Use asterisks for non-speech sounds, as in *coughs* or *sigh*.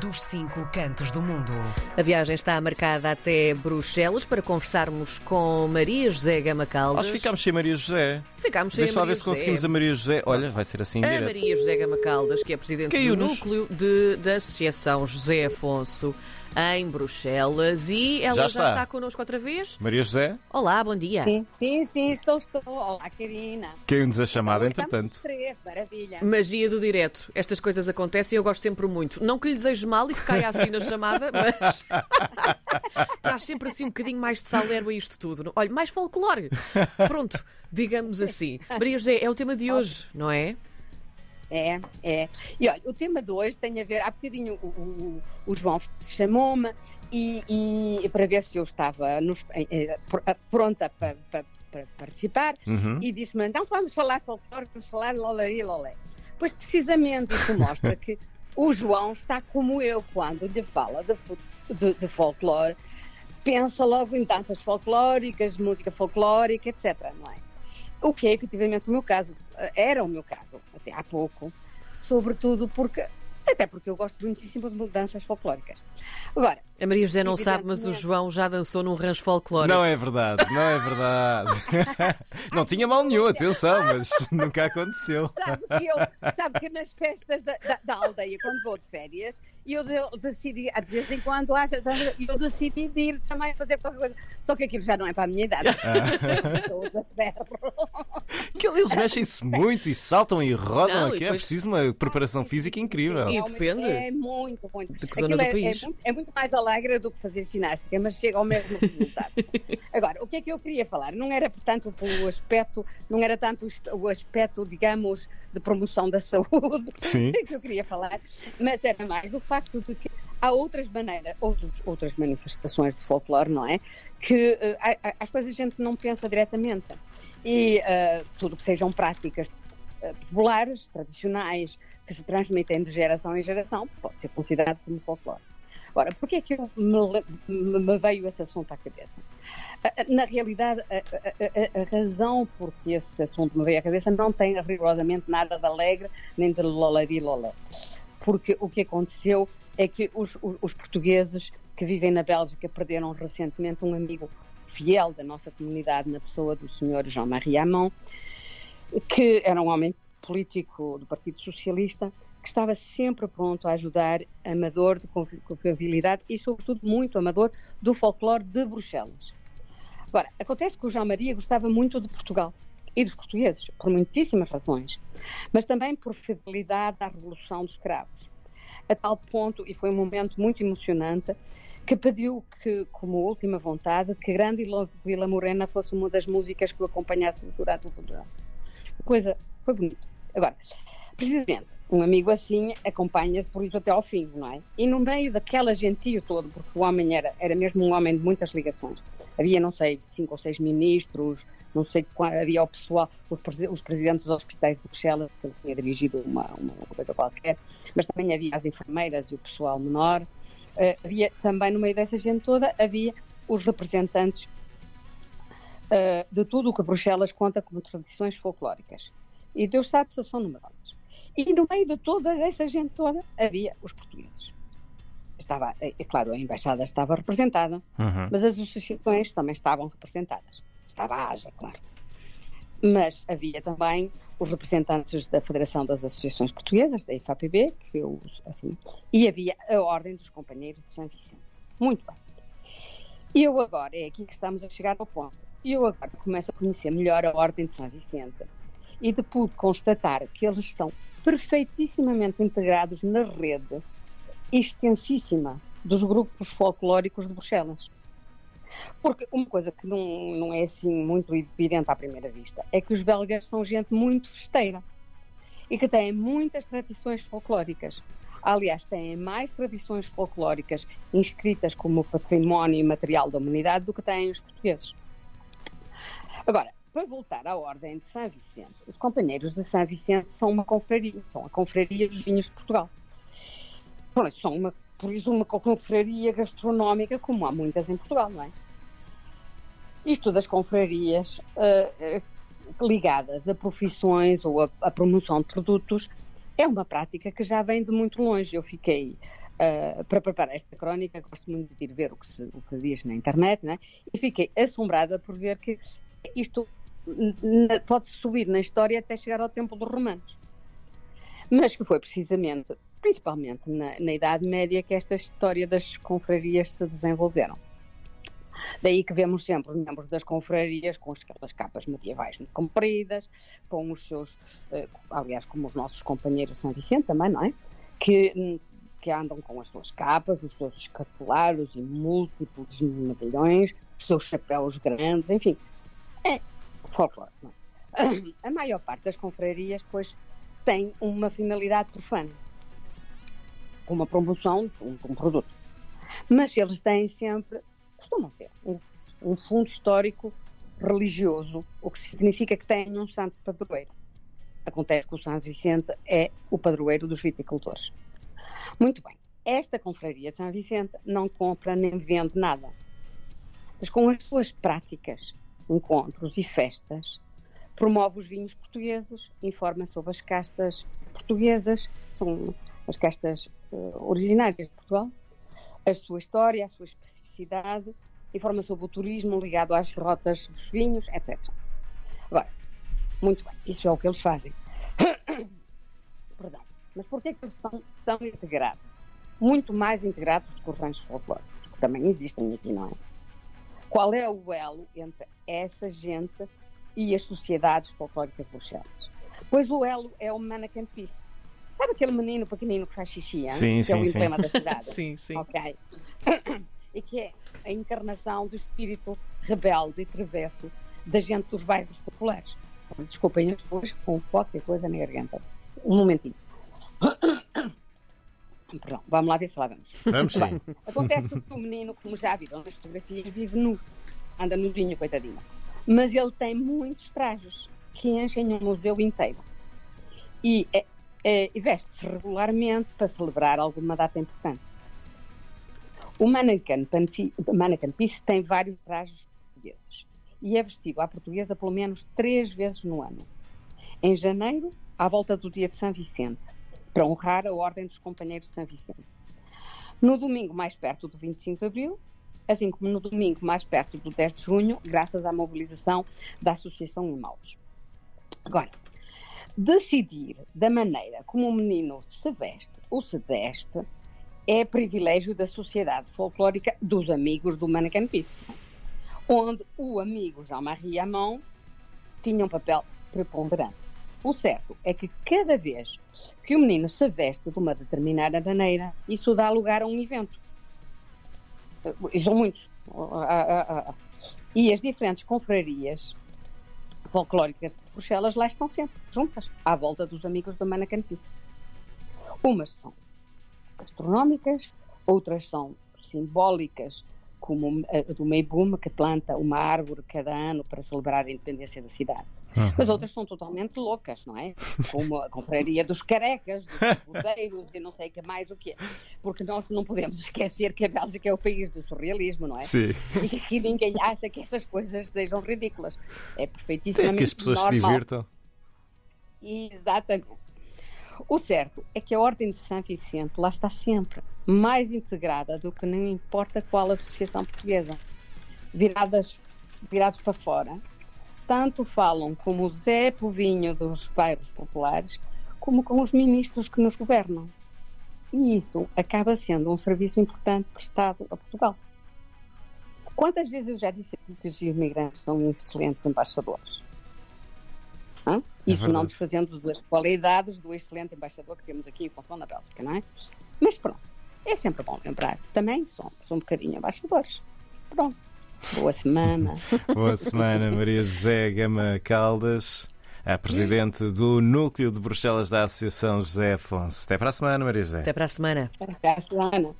dos cinco cantos do mundo. A viagem está marcada até Bruxelas para conversarmos com Maria José Gama Caldas. Nós ficámos sem Maria José. Ficámos sem Deixa a Maria ver se conseguimos a Maria José. Olha, vai ser assim A direto. Maria José Gama Caldas, que é presidente do núcleo de- da Associação José Afonso em Bruxelas e ela Já já está. está, connosco outra vez. Maria José, Olá, bom dia. Sim, sim, sim, estou, estou. Olá, Karina. caiu-nos a chamada, entretanto. três, maravilha. Magia do direto. Estas coisas acontecem e eu gosto sempre muito. Não que lhe desejo mal e que caia assim na chamada, *laughs* mas *laughs* traz sempre assim um bocadinho mais de salero a isto tudo. Olha, mais folclore. Pronto, digamos assim. Maria José, é o tema de hoje, não é? É, é. E olha, o tema de hoje tem a ver. Há bocadinho o, o, o João chamou-me e, e para ver se eu estava nos- eh, eh, pr- pronta para, para- para participar Uhum. e disse-me: então vamos falar de folclore, vamos falar de lolari lolé. Pois precisamente isso mostra que o João está como eu quando lhe fala de, de, de folclore, pensa logo em danças folclóricas, música folclórica, etc. Não é? O que é efetivamente o meu caso, eh, era o meu caso até há pouco, sobretudo porque, até porque eu gosto muitíssimo de danças folclóricas. Agora, A Maria José não sabe, mas o Evidentemente. João já dançou num rancho folclórico. Não é verdade, não é verdade. *laughs* não tinha mal nenhum, atenção, mas *laughs* nunca aconteceu. sabe que, eu, sabe que nas festas da, da- da aldeia, quando vou de férias, eu de- decidi, de vez em quando, eu decidi de ir também fazer qualquer coisa. Só que aquilo já não é para a minha idade. *laughs* Ferro. Que eles mexem-se muito e saltam e rodam Não, e aqui. É depois- preciso uma preparação física incrível. E Depende É muito, muito. de que zona Aquilo do é, país. É, muito, é muito mais alegre do que fazer ginástica, mas chega ao mesmo resultado. *laughs* Agora, o que é que eu queria falar? Não era, portanto, pelo aspecto, não era tanto o- o aspecto, digamos, de promoção da saúde *laughs* Sim. que eu queria falar, mas era mais do facto de que há outras maneiras, outros, outras manifestações de folclore, não é? Que eh, às coisas a gente não pensa diretamente. E eh, tudo que sejam práticas populares, tradicionais, que se transmitem de geração em geração, pode ser considerado como folclore. Agora, porquê é que eu me, me- veio esse assunto à cabeça? Ah, ah, Na realidade, a, a- a- razão por que esse assunto me veio à cabeça não tem rigorosamente nada de alegre nem de lolari lolé. Porque o que aconteceu é que os, os- portugueses que vivem na Bélgica perderam recentemente um amigo fiel da nossa comunidade na pessoa do senhor Jean-Marie Hamon, que era um homem político do Partido Socialista, que estava sempre pronto a ajudar, amador de confi- confiabilidade e, sobretudo, muito amador do folclore de Bruxelas. Agora, acontece que o João Maria gostava muito de Portugal e dos portugueses, por muitíssimas razões, mas também por fidelidade à Revolução dos Cravos. A tal ponto, e foi um momento muito emocionante, que pediu que, como última vontade, que Grande Vila Morena fosse uma das músicas que o acompanhasse durante o funeral. Coisa foi bonita. Agora, precisamente, um amigo assim acompanha-se por isso até ao fim, não é? E no meio daquela gentio todo, porque o homem era, era mesmo um homem de muitas ligações. Havia, não sei, cinco ou seis ministros, não sei havia o pessoal, os, os presidentes dos hospitais de Bruxelas, que ele tinha dirigido uma, uma coisa qualquer, mas também havia as enfermeiras e o pessoal menor. Eh, havia também, no meio dessa gente toda, havia os representantes eh, de tudo o que Bruxelas conta como tradições folclóricas. E Deus sabe se são numerosas. E no meio de toda essa gente toda havia os portugueses. Estava, é claro, a embaixada estava representada, Uhum. mas as associações também estavam representadas. Estava a AJA, claro. Mas havia também os representantes da Federação das Associações Portuguesas, da IFAPB, que eu assim, e havia a Ordem dos Companheiros de São Vicente. Muito bem. E eu agora, é aqui que estamos a chegar ao ponto, e eu agora começo a conhecer melhor a Ordem de São Vicente e de pude constatar que eles estão perfeitissimamente integrados na rede extensíssima dos grupos folclóricos de Bruxelas. Porque uma coisa que não, não é assim muito evidente à primeira vista é que os belgas são gente muito festeira e que têm muitas tradições folclóricas. Aliás, têm mais tradições folclóricas inscritas como património imaterial da humanidade do que têm os portugueses. Agora, para voltar à Ordem de São Vicente, os companheiros de São Vicente são uma confraria, são a confraria dos vinhos de Portugal. São uma, por isso uma confraria gastronómica, como há muitas em Portugal, não é? Isto das confrarias eh, eh, ligadas a profissões ou a, a promoção de produtos é uma prática que já vem de muito longe. Eu fiquei Uh, para preparar esta crónica, gosto muito de ir ver o que, se, o que diz na internet, né? e fiquei assombrada por ver que isto pode subir na história até chegar ao tempo dos romanos. Mas que foi precisamente, principalmente na, na Idade Média, que esta história das confrarias se desenvolveram. Daí que vemos sempre os membros das confrarias com aquelas capas medievais muito compridas, com os seus, eh, aliás, como os nossos companheiros São Vicente também, não é? Que, que andam com as suas capas, os seus escapulares e múltiplos medalhões, os seus chapéus grandes, enfim. É folclore? A maior parte das confrarias, pois, tem uma finalidade profana, uma promoção de um, um produto. Mas eles têm sempre costumam ter um, um fundo histórico religioso, o que significa que têm um santo padroeiro. Acontece que o São Vicente é o padroeiro dos viticultores. Muito bem, esta confraria de São Vicente não compra nem vende nada, mas com as suas práticas, encontros e festas, promove os vinhos portugueses, informa sobre as castas portuguesas, são as castas uh, originárias de Portugal, a sua história, a sua especificidade cidade, informa sobre o turismo ligado às rotas dos vinhos, etc. Agora, muito bem, isso é o que eles fazem. *coughs* Perdão. Mas é que eles estão tão integrados? Muito mais integrados do que os ranchos folclóricos, que também existem aqui, não é? Qual é o elo entre essa gente e as sociedades folclóricas de Bruxelas? Pois o elo é o Mannequin Peace. Sabe aquele menino pequenino que faz xixi, sim, que sim, é o sim. emblema da cidade? *laughs* sim, sim. Ok. *coughs* e que é a encarnação do espírito rebelde e travesso da gente dos bairros populares. Desculpem as pessoas com qualquer coisa na garganta. Um momentinho. *coughs* Perdão, vamos lá ver se lá vamos. Vamos sim. Bem, acontece que o menino, como já viram nas fotografias, vive nu. Anda nuzinho, coitadinho. Mas ele tem muitos trajes que enchem um museu inteiro. E, é, é, e veste-se regularmente para celebrar alguma data importante. O Mannequin, Mannequin Peace tem vários trajes portugueses e é vestido à portuguesa pelo menos três vezes no ano. Em janeiro, à volta do dia de São Vicente, para honrar a Ordem dos Companheiros de São Vicente. No domingo mais perto do 25 de Abril, assim como no domingo mais perto do 10 de junho, graças à mobilização da Associação Imaus. Agora, decidir da maneira como o menino se veste ou se despe é privilégio da sociedade folclórica dos amigos do Peace, onde o amigo Jean-Marie Amon tinha um papel preponderante. O certo é que cada vez que o menino se veste de uma determinada maneira, isso dá lugar a um evento. E são muitos. E as diferentes confrarias folclóricas de Bruxelas lá estão sempre, juntas, à volta dos amigos Mannequin Peace. Umas são astronómicas, outras são simbólicas, como a do Meibum, que planta uma árvore cada ano para celebrar a independência da cidade. Uhum. Mas outras são totalmente loucas, não é? Como a confraria dos carecas, dos *laughs* bodeiros e não sei que mais o que Porque nós não podemos esquecer que a Bélgica é o país do surrealismo, não é? Sim. E que ninguém acha que essas coisas sejam ridículas. É perfeitíssimo. que as pessoas normal. se divirtam. Exatamente. O certo é que a Ordem de São Vicente lá está sempre mais integrada do que não importa qual associação portuguesa. Viradas, virados para fora, tanto falam como o Zé Povinho dos bairros populares, como com os ministros que nos governam. E isso acaba sendo um serviço importante prestado a Portugal. Quantas vezes eu já disse que os imigrantes são excelentes embaixadores? Hã? Isso verdade. não desfazendo das qualidades do excelente embaixador que temos aqui em função da Bélgica, não é? Mas pronto, é sempre bom lembrar. Também somos um bocadinho embaixadores. Pronto. Boa semana. *laughs* Boa semana, Maria José Gama Caldas, a presidente do Núcleo de Bruxelas da Associação José Afonso. Até para a semana, Maria José. Até para a semana. Até a semana.